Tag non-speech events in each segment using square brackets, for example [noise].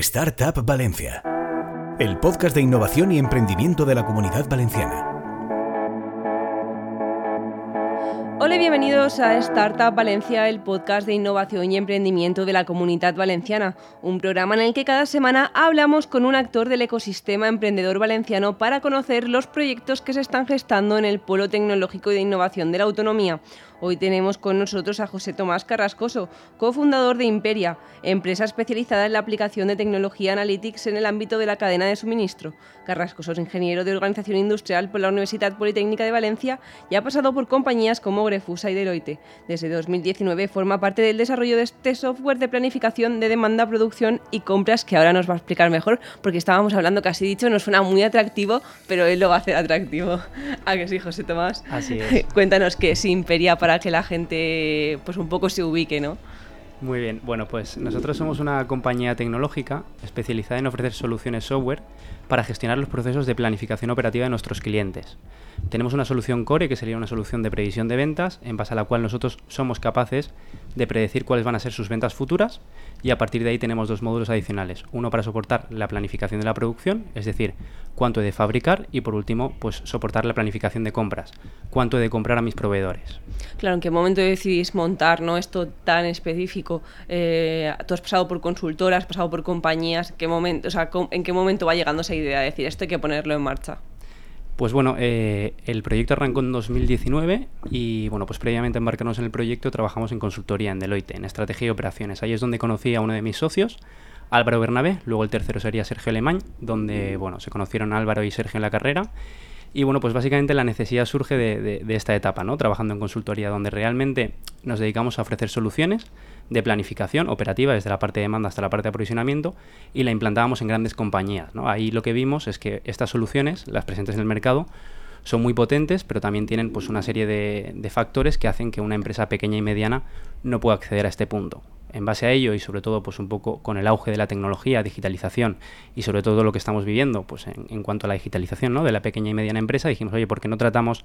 Startup Valencia, el podcast de innovación y emprendimiento de la comunidad valenciana. Hola y bienvenidos a Startup Valencia, el podcast de innovación y emprendimiento de la comunidad valenciana, un programa en el que cada semana hablamos con un actor del ecosistema emprendedor valenciano para conocer los proyectos que se están gestando en el polo tecnológico y de innovación de la autonomía. Hoy tenemos con nosotros a José Tomás Carrascoso, cofundador de Imperia, empresa especializada en la aplicación de tecnología Analytics en el ámbito de la cadena de suministro. Carrascoso es ingeniero de organización industrial por la Universidad Politécnica de Valencia y ha pasado por compañías como Grefusa y Deloitte. Desde 2019 forma parte del desarrollo de este software de planificación de demanda, producción y compras que ahora nos va a explicar mejor porque estábamos hablando, casi dicho, nos suena muy atractivo, pero él lo va a hacer atractivo. [laughs] ¿A que sí, José Tomás? Así es. [laughs] Cuéntanos qué es Imperia para que la gente pues un poco se ubique, ¿no? Muy bien, bueno, pues nosotros somos una compañía tecnológica especializada en ofrecer soluciones software para gestionar los procesos de planificación operativa de nuestros clientes. Tenemos una solución core, que sería una solución de previsión de ventas, en base a la cual nosotros somos capaces de predecir cuáles van a ser sus ventas futuras y a partir de ahí tenemos dos módulos adicionales. Uno para soportar la planificación de la producción, es decir, cuánto he de fabricar y por último, pues soportar la planificación de compras, cuánto he de comprar a mis proveedores. Claro, ¿en qué momento decidís montar ¿no? esto tan específico? Eh, tú has pasado por consultoras, has pasado por compañías, ¿qué momento, o sea, ¿en qué momento va llegando esa idea de decir esto hay que ponerlo en marcha? Pues bueno, eh, el proyecto arrancó en 2019 y bueno, pues previamente embarcarnos en el proyecto trabajamos en consultoría en Deloitte, en estrategia y operaciones. Ahí es donde conocí a uno de mis socios, Álvaro Bernabé, luego el tercero sería Sergio Alemán, donde bueno, se conocieron Álvaro y Sergio en la carrera. Y bueno, pues básicamente la necesidad surge de, de esta etapa, ¿no? Trabajando en consultoría, donde realmente nos dedicamos a ofrecer soluciones de planificación operativa desde la parte de demanda hasta la parte de aprovisionamiento y la implantábamos en grandes compañías. ¿no? Ahí lo que vimos es que estas soluciones, las presentes en el mercado, son muy potentes, pero también tienen pues, una serie de, de factores que hacen que una empresa pequeña y mediana no pueda acceder a este punto en base a ello y sobre todo pues un poco con el auge de la tecnología, digitalización y sobre todo lo que estamos viviendo pues en, cuanto a la digitalización ¿no? de la pequeña y mediana empresa, dijimos, oye, ¿por qué no tratamos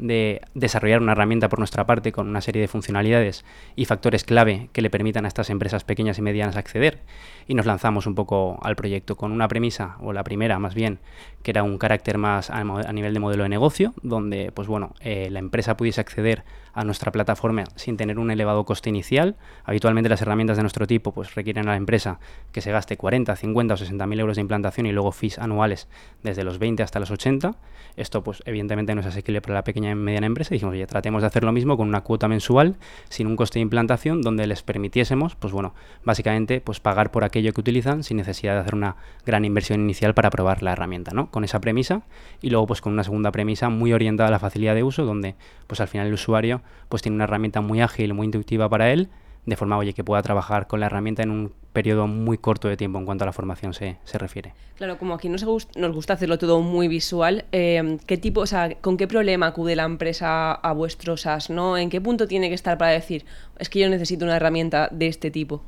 de desarrollar una herramienta por nuestra parte con una serie de funcionalidades y factores clave que le permitan a estas empresas pequeñas y medianas acceder. Y nos lanzamos un poco al proyecto con una premisa, o la primera más bien, que era un carácter más a, nivel de modelo de negocio, donde pues bueno, eh, la empresa pudiese acceder a nuestra plataforma sin tener un elevado coste inicial. Habitualmente las herramientas de nuestro tipo pues requieren a la empresa que se gaste 40, 50 o 60 mil euros de implantación y luego fees anuales desde los 20 hasta los 80. Esto pues evidentemente no es asequible para la pequeña en mediana empresa, dijimos, oye, tratemos de hacer lo mismo con una cuota mensual, sin un coste de implantación, donde les permitiésemos, pues bueno, básicamente, pues pagar por aquello que utilizan sin necesidad de hacer una gran inversión inicial para probar la herramienta, ¿no? Con esa premisa y luego pues con una segunda premisa muy orientada a la facilidad de uso, donde pues al final el usuario pues tiene una herramienta muy ágil, muy intuitiva para él, de forma oye, que pueda trabajar con la herramienta en un periodo muy corto de tiempo en cuanto a la formación se, se refiere. Claro, como aquí nos, gusta, nos gusta hacerlo todo muy visual, eh, ¿qué tipo, o sea, ¿con qué problema acude la empresa a vuestros SaaS? ¿no? ¿En qué punto tiene que estar para decir, es que yo necesito una herramienta de este tipo?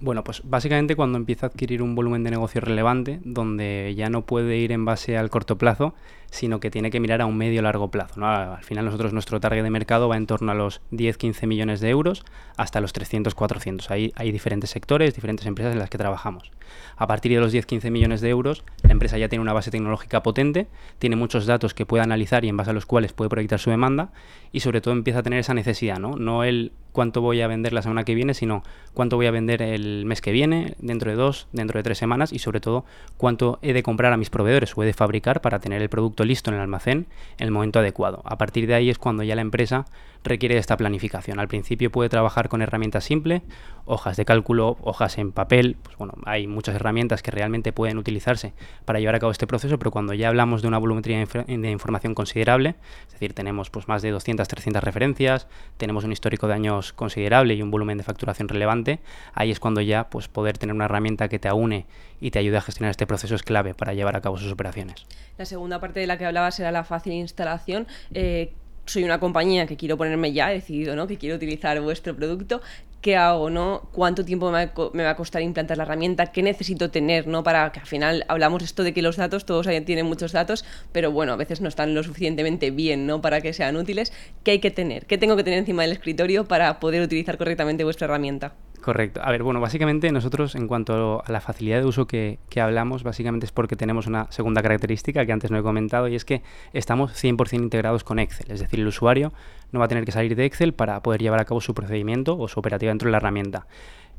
Bueno, pues básicamente cuando empieza a adquirir un volumen de negocio relevante, donde ya no puede ir en base al corto plazo, sino que tiene que mirar a un medio largo plazo. Al final nosotros nuestro target de mercado va en torno a los 10-15 millones de euros hasta los 300-400. Ahí hay diferentes sectores, diferentes empresas en las que trabajamos. A partir de los 10-15 millones de euros, la empresa ya tiene una base tecnológica potente, tiene muchos datos que puede analizar y en base a los cuales puede proyectar su demanda y sobre todo empieza a tener esa necesidad, ¿no? No el cuánto voy a vender la semana que viene, sino cuánto voy a vender el mes que viene, dentro de dos, dentro de tres semanas y sobre todo cuánto he de comprar a mis proveedores o he de fabricar para tener el producto listo en el almacén en el momento adecuado. A partir de ahí es cuando ya la empresa requiere esta planificación. Al principio puede trabajar con herramientas simples, hojas de cálculo, hojas en papel, pues bueno, hay muchas herramientas que realmente pueden utilizarse para llevar a cabo este proceso, pero cuando ya hablamos de una volumetría de información considerable, es decir, tenemos pues más de 200, 300 referencias, tenemos un histórico de años considerable y un volumen de facturación relevante, ahí es cuando ya pues poder tener una herramienta que te aúne y te ayude a gestionar este proceso es clave para llevar a cabo sus operaciones. La segunda parte de la que hablabas era la fácil instalación. Eh, soy una compañía que quiero ponerme ya, he decidido, ¿no? Que quiero utilizar vuestro producto. ¿Qué hago, no? ¿Cuánto tiempo me va, a costar implantar la herramienta? ¿Qué necesito tener, no? Para que al final hablamos esto de que los datos, todos tienen muchos datos, pero bueno, a veces no están lo suficientemente bien, ¿no? Para que sean útiles. ¿Qué hay que tener? ¿Qué tengo que tener encima del escritorio para poder utilizar correctamente vuestra herramienta? Correcto. A ver, bueno, básicamente nosotros en cuanto a la facilidad de uso que, que, hablamos, básicamente es porque tenemos una segunda característica que antes no he comentado y es que estamos 100% integrados con Excel. Es decir, el usuario no va a tener que salir de Excel para poder llevar a cabo su procedimiento o su operativa dentro de la herramienta.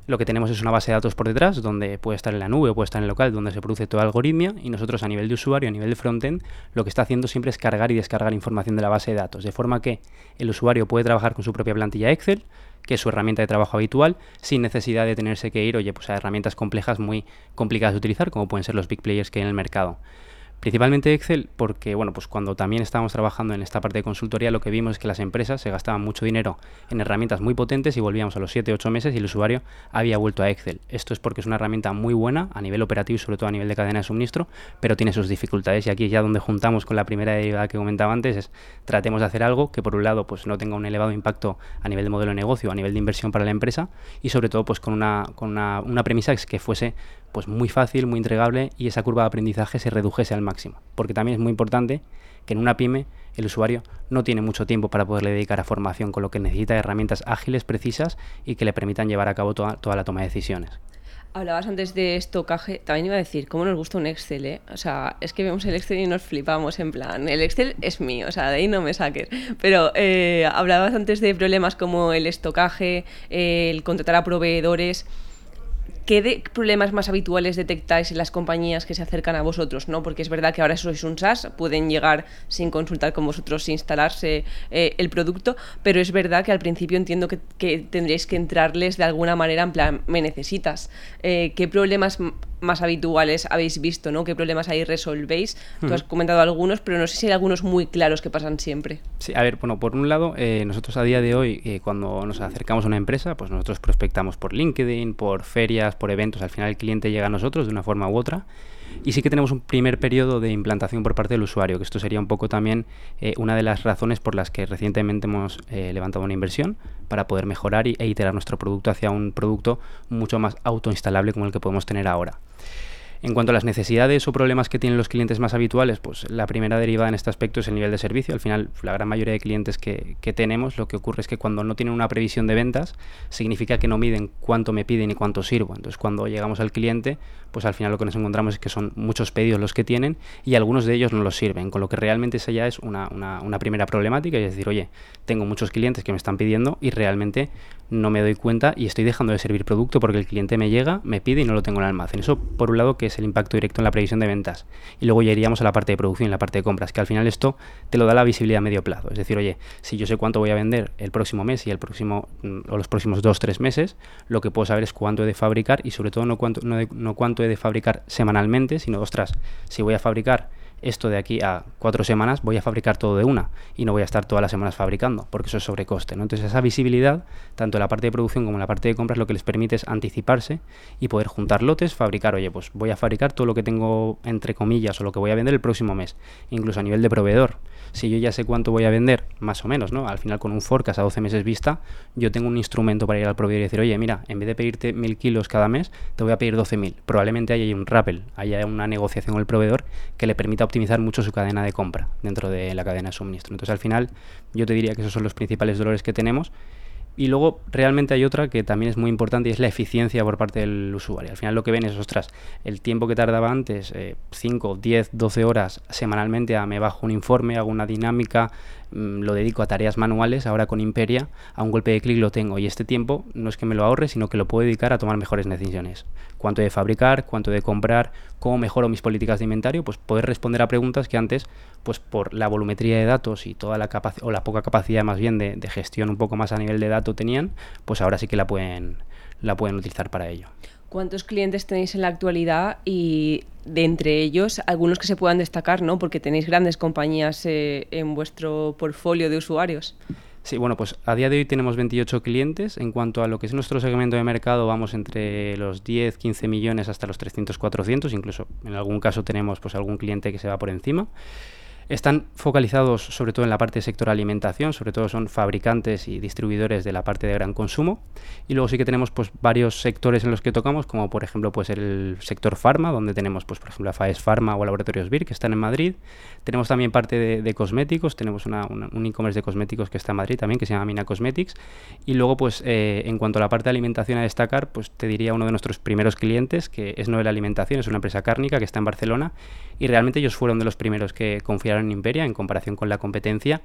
Lo que tenemos es una base de datos por detrás, donde puede estar en la nube o puede estar en el local, donde se produce toda algoritmia, y nosotros a nivel de usuario, a nivel de frontend, lo que está haciendo siempre es cargar y descargar información de la base de datos, de forma que el usuario puede trabajar con su propia plantilla Excel, que es su herramienta de trabajo habitual, sin necesidad de tenerse que ir, oye, pues a herramientas complejas muy complicadas de utilizar, como pueden ser los big players que hay en el mercado. Principalmente Excel porque, bueno, pues cuando también estábamos trabajando en esta parte de consultoría, lo que vimos es que las empresas se gastaban mucho dinero en herramientas muy potentes y volvíamos a los 7-8 meses y el usuario había vuelto a Excel. Esto es porque es una herramienta muy buena a nivel operativo y sobre todo a nivel de cadena de suministro, pero tiene sus dificultades y aquí ya donde juntamos con la primera derivada que comentaba antes es tratemos de hacer algo que por un lado pues no tenga un elevado impacto a nivel de modelo de negocio, a nivel de inversión para la empresa y sobre todo pues con una, con una, una premisa que fuese pues muy fácil, muy entregable y esa curva de aprendizaje se redujese al máximo. Porque también es muy importante que en una pyme el usuario no tiene mucho tiempo para poderle dedicar a formación, con lo que necesita herramientas ágiles, precisas y que le permitan llevar a cabo toda, toda la toma de decisiones. Hablabas antes de estocaje, también iba a decir, ¿cómo nos gusta un Excel? Eh? O sea, es que vemos el Excel y nos flipamos, en plan, el Excel es mío, o sea, de ahí no me saques. Pero eh, hablabas antes de problemas como el estocaje, eh, el contratar a proveedores. ¿Qué problemas más habituales detectáis en las compañías que se acercan a vosotros? ¿no? Porque es verdad que ahora sois un SaaS, pueden llegar sin consultar con vosotros, instalarse eh, el producto, pero es verdad que al principio entiendo que, tendréis que entrarles de alguna manera en plan, me necesitas. Eh, ¿Qué problemas más habituales habéis visto? ¿no? ¿Qué problemas ahí resolvéis? Tú has comentado algunos, pero no sé si hay algunos muy claros que pasan siempre. Sí, a ver, bueno, por un lado, eh, nosotros a día de hoy, cuando nos acercamos a una empresa, pues nosotros prospectamos por LinkedIn, por ferias, por eventos, al final el cliente llega a nosotros de una forma u otra. Y sí que tenemos un primer periodo de implantación por parte del usuario, que esto sería un poco también eh, una de las razones por las que recientemente hemos eh, levantado una inversión para poder mejorar e iterar nuestro producto hacia un producto mucho más autoinstalable como el que podemos tener ahora. En cuanto a las necesidades o problemas que tienen los clientes más habituales, pues la primera derivada en este aspecto es el nivel de servicio. Al final, la gran mayoría de clientes que, tenemos, lo que ocurre es que cuando no tienen una previsión de ventas, significa que no miden cuánto me piden y cuánto sirvo. Entonces, cuando llegamos al cliente, pues al final lo que nos encontramos es que son muchos pedidos los que tienen y algunos de ellos no los sirven, con lo que realmente esa ya es una, una primera problemática, y es decir, oye, tengo muchos clientes que me están pidiendo y realmente no me doy cuenta y estoy dejando de servir producto porque el cliente me llega, me pide y no lo tengo en el almacén. Eso, por un lado, que es el impacto directo en la previsión de ventas. Y luego ya iríamos a la parte de producción la parte de compras, que al final esto te lo da la visibilidad a medio plazo. Es decir, oye, si yo sé cuánto voy a vender el próximo mes y el próximo mm, o los próximos dos, tres meses, lo que puedo saber es cuánto he de fabricar y sobre todo no cuánto, no, no cuánto he de fabricar semanalmente, sino, ostras, si voy a fabricar esto de aquí a cuatro semanas voy a fabricar todo de una y no voy a estar todas las semanas fabricando, porque eso es sobrecoste. ¿no? Entonces esa visibilidad, tanto en la parte de producción como en la parte de compras, lo que les permite es anticiparse y poder juntar lotes, fabricar, oye, pues voy a fabricar todo lo que tengo entre comillas o lo que voy a vender el próximo mes, incluso a nivel de proveedor si yo ya sé cuánto voy a vender, más o menos, ¿no? Al final con un forecast a 12 meses vista, yo tengo un instrumento para ir al proveedor y decir, oye, mira, en vez de pedirte 1.000 kilos cada mes, te voy a pedir 12.000. Probablemente haya un rappel, haya una negociación con el proveedor que le permita optimizar mucho su cadena de compra dentro de la cadena de suministro. Entonces al final yo te diría que esos son los principales dolores que tenemos y luego realmente hay otra que también es muy importante y es la eficiencia por parte del usuario. Al final lo que ven es, ostras, el tiempo que tardaba antes, 5, 10, 12 horas semanalmente a me bajo un informe, hago una dinámica, lo dedico a tareas manuales, ahora con Imperia, a un golpe de clic lo tengo y este tiempo no es que me lo ahorre, sino que lo puedo dedicar a tomar mejores decisiones. Cuánto de fabricar, cuánto de comprar, cómo mejoro mis políticas de inventario, pues poder responder a preguntas que antes, pues por la volumetría de datos y toda la capacidad, o la poca capacidad más bien de, de gestión un poco más a nivel de datos tenían, pues ahora sí que la pueden, la pueden utilizar para ello. ¿Cuántos clientes tenéis en la actualidad y de entre ellos algunos que se puedan destacar, ¿no? Porque tenéis grandes compañías eh, en vuestro portfolio de usuarios. Sí, bueno, pues a día de hoy tenemos 28 clientes. En cuanto a lo que es nuestro segmento de mercado, vamos entre los 10, 15 millones hasta los 300, 400. Incluso en algún caso tenemos pues algún cliente que se va por encima. Están focalizados sobre todo en la parte del sector alimentación, sobre todo son fabricantes y distribuidores de la parte de gran consumo. Y luego sí que tenemos pues varios sectores en los que tocamos, como por ejemplo pues el sector farma, donde tenemos pues por ejemplo a Faes Pharma o Laboratorios BIR que están en Madrid. Tenemos también parte de, cosméticos, tenemos un e-commerce de cosméticos que está en Madrid también, que se llama Mina Cosmetics. Y luego pues eh, en cuanto a la parte de alimentación a destacar, pues te diría uno de nuestros primeros clientes, que es Noel Alimentación, es una empresa cárnica que está en Barcelona y realmente ellos fueron de los primeros que confiaron en Imperia en comparación con la competencia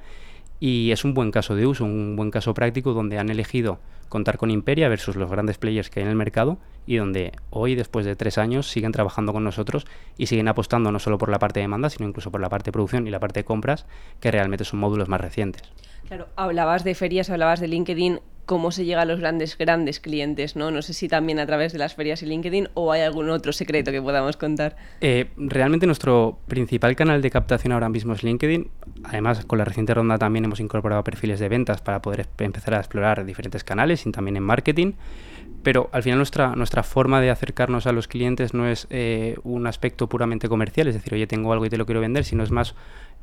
y es un buen caso de uso, un buen caso práctico donde han elegido contar con Imperia versus los grandes players que hay en el mercado y donde hoy, después de tres años, siguen trabajando con nosotros y siguen apostando no solo por la parte de demanda, sino incluso por la parte de producción y la parte de compras, que realmente son módulos más recientes. Claro, hablabas de ferias, hablabas de LinkedIn cómo se llega a los grandes, grandes clientes, ¿no? No sé si también a través de las ferias y LinkedIn o hay algún otro secreto que podamos contar. Eh, realmente nuestro principal canal de captación ahora mismo es LinkedIn. Además, con la reciente ronda también hemos incorporado perfiles de ventas para poder empezar a explorar diferentes canales y también en marketing. Pero al final nuestra, nuestra forma de acercarnos a los clientes no es eh, un aspecto puramente comercial, es decir, oye, tengo algo y te lo quiero vender, sino es más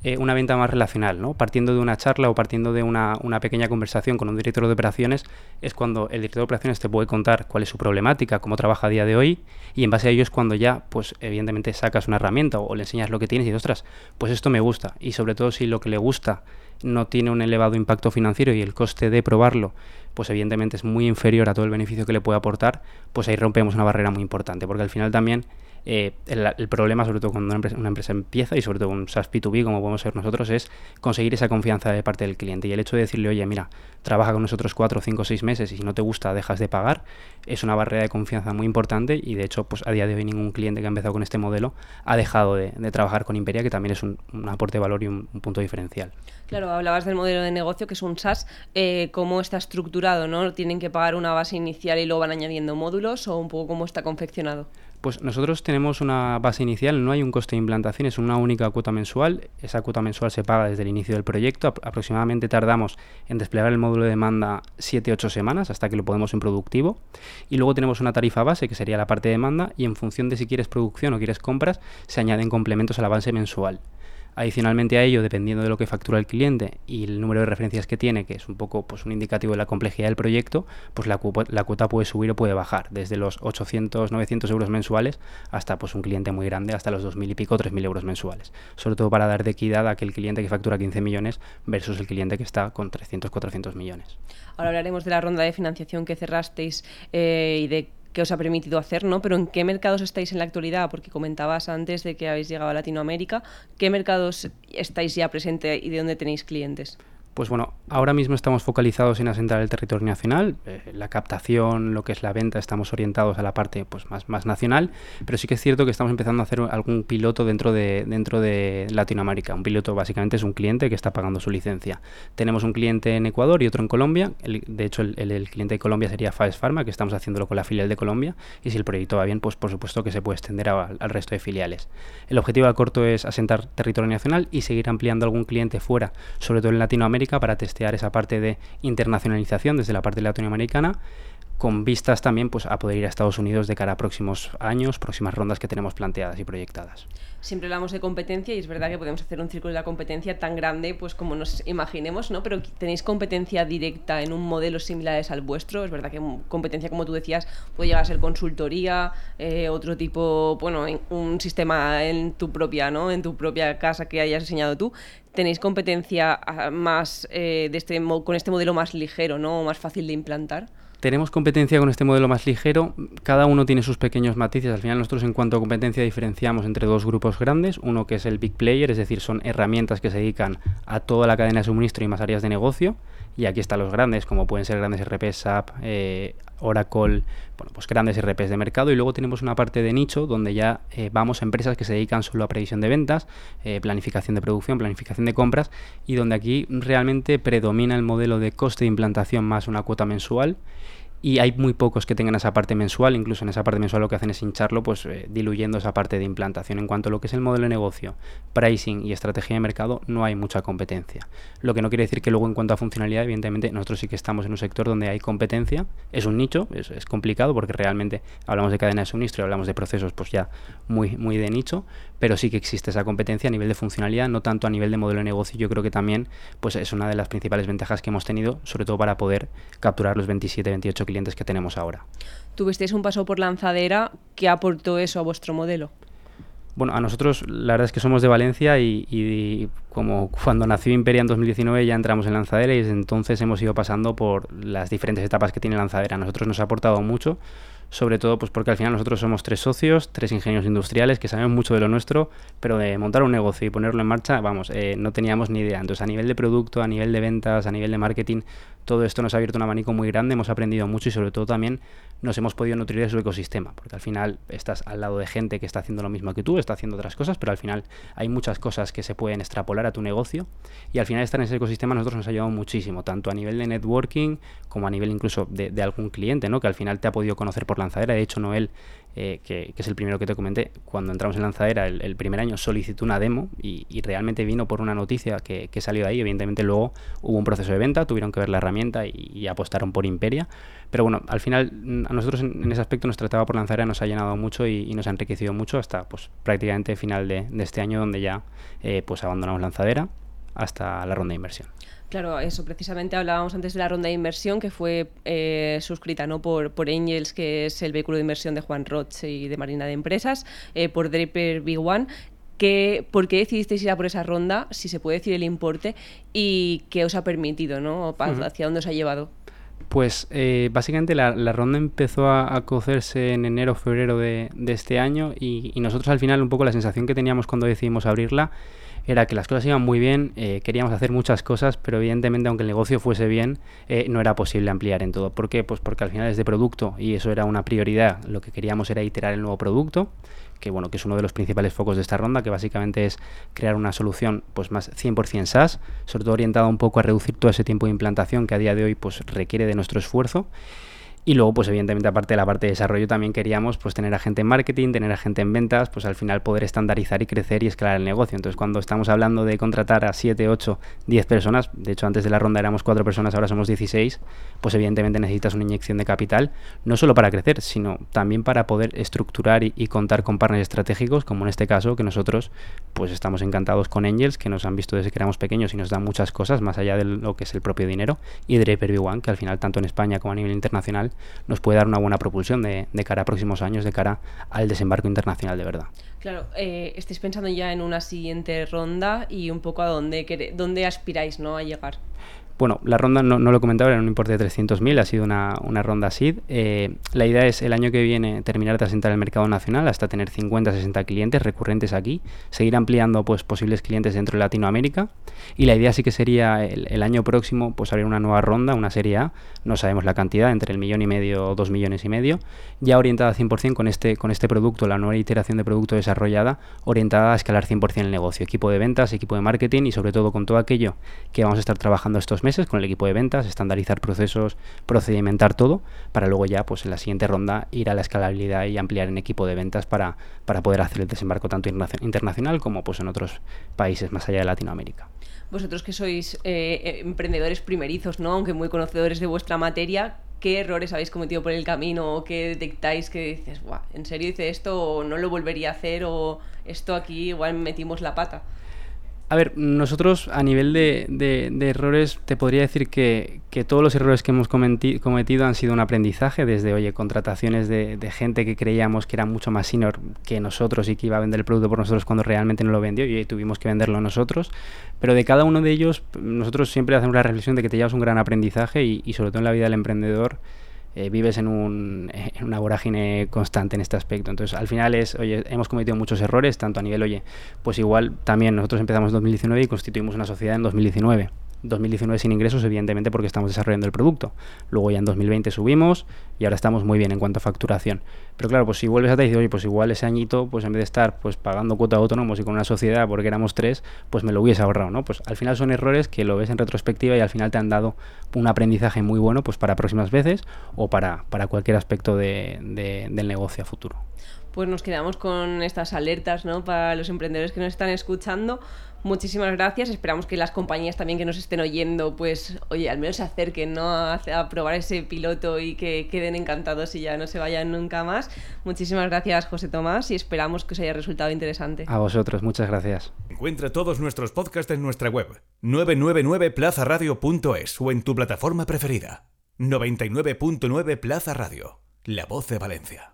eh, una venta más relacional, ¿no? Partiendo de una charla o partiendo de una, una, pequeña conversación con un director de operaciones, es cuando el director de operaciones te puede contar cuál es su problemática, cómo trabaja a día de hoy, y en base a ello es cuando ya, pues evidentemente sacas una herramienta o, le enseñas lo que tienes y ostras, pues esto me gusta. Y sobre todo si lo que le gusta no tiene un elevado impacto financiero y el coste de probarlo pues evidentemente es muy inferior a todo el beneficio que le puede aportar, pues ahí rompemos una barrera muy importante, porque al final también eh, el, problema, sobre todo cuando una empresa, empieza, y sobre todo un SaaS P2B como podemos ser nosotros, es conseguir esa confianza de parte del cliente. Y el hecho de decirle, oye, mira, trabaja con nosotros cuatro, cinco, seis meses y si no te gusta, dejas de pagar, es una barrera de confianza muy importante y de hecho, pues a día de hoy ningún cliente que ha empezado con este modelo ha dejado de, trabajar con Imperia, que también es un, aporte de valor y un, punto diferencial. Claro, hablabas del modelo de negocio que es un SaaS, eh, ¿cómo está estructurado? ¿no? ¿Tienen que pagar una base inicial y luego van añadiendo módulos o un poco cómo está confeccionado? Pues nosotros tenemos una base inicial, no hay un coste de implantación, es una única cuota mensual. Esa cuota mensual se paga desde el inicio del proyecto. aproximadamente tardamos en desplegar el módulo de demanda 7-8 semanas hasta que lo podemos en productivo. Y luego tenemos una tarifa base que sería la parte de demanda y en función de si quieres producción o quieres compras, se añaden complementos a la base mensual. Adicionalmente a ello, dependiendo de lo que factura el cliente y el número de referencias que tiene, que es un poco pues, un indicativo de la complejidad del proyecto, pues la, cuota puede subir o puede bajar, desde los 800, 900 euros mensuales hasta pues, un cliente muy grande, hasta los 2.000 y pico, 3.000 euros mensuales. Sobre todo para dar de equidad a aquel cliente que factura 15 millones versus el cliente que está con 300, 400 millones. Ahora hablaremos de la ronda de financiación que cerrasteis eh, y de que os ha permitido hacer, ¿no? Pero ¿en qué mercados estáis en la actualidad? Porque comentabas antes de que habéis llegado a Latinoamérica. ¿Qué mercados estáis ya presente y de dónde tenéis clientes? Pues bueno, ahora mismo estamos focalizados en asentar el territorio nacional, eh, la captación, lo que es la venta, estamos orientados a la parte pues, más, más nacional, pero sí que es cierto que estamos empezando a hacer algún piloto dentro de, dentro de Latinoamérica. Un piloto básicamente es un cliente que está pagando su licencia. Tenemos un cliente en Ecuador y otro en Colombia. de hecho, el, cliente de Colombia sería Faes Pharma, que estamos haciéndolo con la filial de Colombia, y si el proyecto va bien, pues por supuesto que se puede extender al resto de filiales. El objetivo a corto es asentar territorio nacional y seguir ampliando algún cliente fuera, sobre todo en Latinoamérica para testear esa parte de internacionalización desde la parte latinoamericana con vistas también pues, a poder ir a Estados Unidos de cara a próximos años, próximas rondas que tenemos planteadas y proyectadas. Siempre hablamos de competencia y es verdad que podemos hacer un círculo de la competencia tan grande pues como nos imaginemos, ¿no? Pero tenéis competencia directa en un modelo similares al vuestro. Es verdad que competencia, como tú decías, puede llegar a ser consultoría, eh, otro tipo, bueno, un sistema en tu propia, ¿no? En tu propia casa que hayas diseñado tú tenéis competencia ah, más eh, de este, con este modelo más ligero, ¿no? más fácil de implantar. Tenemos competencia con este modelo más ligero, cada uno tiene sus pequeños matices, al final nosotros en cuanto a competencia diferenciamos entre dos grupos grandes, uno que es el Big Player, es decir, son herramientas que se dedican a toda la cadena de suministro y más áreas de negocio, y aquí están los grandes, como pueden ser grandes RP, SAP, eh, Oracle, bueno, pues grandes RPs de mercado. Y luego tenemos una parte de nicho donde ya eh, vamos a empresas que se dedican solo a previsión de ventas, eh, planificación de producción, planificación de compras y donde aquí realmente predomina el modelo de coste de implantación más una cuota mensual y hay muy pocos que tengan esa parte mensual, incluso en esa parte mensual lo que hacen es hincharlo, pues eh, diluyendo esa parte de implantación. En cuanto a lo que es el modelo de negocio, pricing y estrategia de mercado, no hay mucha competencia. Lo que no quiere decir que luego en cuanto a funcionalidad, evidentemente nosotros sí que estamos en un sector donde hay competencia, es un nicho, es, es complicado porque realmente hablamos de cadena de suministro y hablamos de procesos pues ya muy, muy de nicho, pero sí que existe esa competencia a nivel de funcionalidad, no tanto a nivel de modelo de negocio. Yo creo que también pues es una de las principales ventajas que hemos tenido, sobre todo para poder capturar los 27, 28 clientes que tenemos ahora. Tuvisteis un paso por lanzadera, ¿qué aportó eso a vuestro modelo? Bueno, a nosotros la verdad es que somos de Valencia y, como cuando nació Imperia en 2019 ya entramos en lanzadera y desde entonces hemos ido pasando por las diferentes etapas que tiene lanzadera. A nosotros nos ha aportado mucho, sobre todo pues porque al final nosotros somos tres socios, tres ingenieros industriales que sabemos mucho de lo nuestro, pero de montar un negocio y ponerlo en marcha, vamos, eh, no teníamos ni idea. Entonces a nivel de producto, a nivel de ventas, a nivel de marketing, todo esto nos ha abierto un abanico muy grande, hemos aprendido mucho y sobre todo también nos hemos podido nutrir de su ecosistema, porque al final estás al lado de gente que está haciendo lo mismo que tú, está haciendo otras cosas, pero al final hay muchas cosas que se pueden extrapolar a tu negocio y al final estar en ese ecosistema nosotros nos ha ayudado muchísimo, tanto a nivel de networking como a nivel incluso de, de algún cliente, ¿no? que al final te ha podido conocer por lanzadera. De hecho, Noel eh, que, es el primero que te comenté, cuando entramos en lanzadera el, primer año solicitó una demo y, realmente vino por una noticia que, salió de ahí. Evidentemente luego hubo un proceso de venta, tuvieron que ver la herramienta y, apostaron por Imperia. Pero bueno, al final a nosotros en, ese aspecto nos trataba por lanzadera, nos ha llenado mucho y, nos ha enriquecido mucho hasta pues prácticamente final de, este año donde ya eh, pues abandonamos lanzadera hasta la ronda de inversión. Claro, eso precisamente hablábamos antes de la ronda de inversión que fue eh, suscrita ¿no? por, por Angels, que es el vehículo de inversión de Juan Roch y de Marina de Empresas, eh, por Draper Big One. ¿Por qué decidisteis ir a por esa ronda, si se puede decir el importe, y qué os ha permitido, ¿no? ¿Hacia dónde os ha llevado? Pues eh, básicamente la, ronda empezó a, cocerse en enero febrero de, este año y, y, nosotros al final un poco la sensación que teníamos cuando decidimos abrirla era que las cosas iban muy bien, eh, queríamos hacer muchas cosas, pero evidentemente aunque el negocio fuese bien, eh, no era posible ampliar en todo. ¿Por qué? Pues porque al final es de producto y eso era una prioridad. Lo que queríamos era iterar el nuevo producto, que bueno, que es uno de los principales focos de esta ronda, que básicamente es crear una solución pues más 100% SaaS, sobre todo orientada un poco a reducir todo ese tiempo de implantación que a día de hoy pues requiere de nuestro esfuerzo y luego, pues evidentemente, aparte de la parte de desarrollo, también queríamos pues tener a gente en marketing, tener a gente en ventas, pues al final poder estandarizar y crecer y escalar el negocio. Entonces, cuando estamos hablando de contratar a 7, 8, 10 personas, de hecho antes de la ronda éramos 4 personas, ahora somos 16, pues evidentemente necesitas una inyección de capital, no solo para crecer, sino también para poder estructurar y, contar con partners estratégicos, como en este caso, que nosotros pues estamos encantados con Angels, que nos han visto desde que éramos pequeños y nos dan muchas cosas, más allá de lo que es el propio dinero, y Draper B1, que al final tanto en España como a nivel internacional nos puede dar una buena propulsión de, cara a próximos años, de cara al desembarco internacional de verdad. Claro, eh, estáis pensando ya en una siguiente ronda y un poco a dónde, dónde aspiráis ¿no? a llegar. Bueno, la ronda no, lo he comentado, era un importe de 300.000, ha sido una, ronda SID. Eh, la idea es el año que viene terminar de asentar el mercado nacional hasta tener 50-60 clientes recurrentes aquí, seguir ampliando pues, posibles clientes dentro de Latinoamérica. Y la idea sí que sería el, año próximo pues abrir una nueva ronda, una serie A, no sabemos la cantidad, entre el millón y medio o dos millones y medio, ya orientada 100% con este, con este producto, la nueva iteración de producto desarrollada, orientada a escalar 100% el negocio, equipo de ventas, equipo de marketing y sobre todo con todo aquello que vamos a estar trabajando estos meses meses con el equipo de ventas, estandarizar procesos, procedimentar todo, para luego ya pues en la siguiente ronda ir a la escalabilidad y ampliar en equipo de ventas para, para poder hacer el desembarco tanto internacional como pues en otros países más allá de Latinoamérica. Vosotros que sois eh, eh, emprendedores primerizos, ¿no? aunque muy conocedores de vuestra materia, ¿qué errores habéis cometido por el camino o qué detectáis que dices, ¿en serio hice esto o no lo volvería a hacer o esto aquí igual metimos la pata? A ver, nosotros a nivel de, errores te podría decir que, todos los errores que hemos cometido han sido un aprendizaje, desde, oye, contrataciones de, gente que creíamos que era mucho más senior que nosotros y que iba a vender el producto por nosotros cuando realmente no lo vendió y tuvimos que venderlo nosotros. Pero de cada uno de ellos, nosotros siempre hacemos la reflexión de que te llevas un gran aprendizaje y, y sobre todo en la vida del emprendedor eh, vives en, un, [laughs] en, una vorágine constante en este aspecto. Entonces, al final es, oye, hemos cometido muchos errores, tanto a nivel, oye, pues igual también nosotros empezamos en 2019 y constituimos una sociedad en 2019. 2019 sin ingresos, evidentemente, porque estamos desarrollando el producto. Luego ya en 2020 subimos y ahora estamos muy bien en cuanto a facturación. Pero claro, pues si vuelves a te decir, oye, pues igual ese añito, pues en vez de estar pues pagando cuota de autónomos y con una sociedad porque éramos tres, pues me lo hubiese ahorrado, ¿no? Pues al final son errores que lo ves en retrospectiva y al final te han dado un aprendizaje muy bueno pues para próximas veces o para, para cualquier aspecto de, del negocio a futuro pues nos quedamos con estas alertas ¿no? para los emprendedores que nos están escuchando. Muchísimas gracias. Esperamos que las compañías también que nos estén oyendo, pues, oye, al menos se acerquen ¿no? a, probar ese piloto y que queden encantados y ya no se vayan nunca más. Muchísimas gracias, José Tomás, y esperamos que os haya resultado interesante. A vosotros, muchas gracias. Encuentra todos nuestros podcasts en nuestra web, 999plazaradio.es o en tu plataforma preferida. 99.9 Plaza Radio, la voz de Valencia.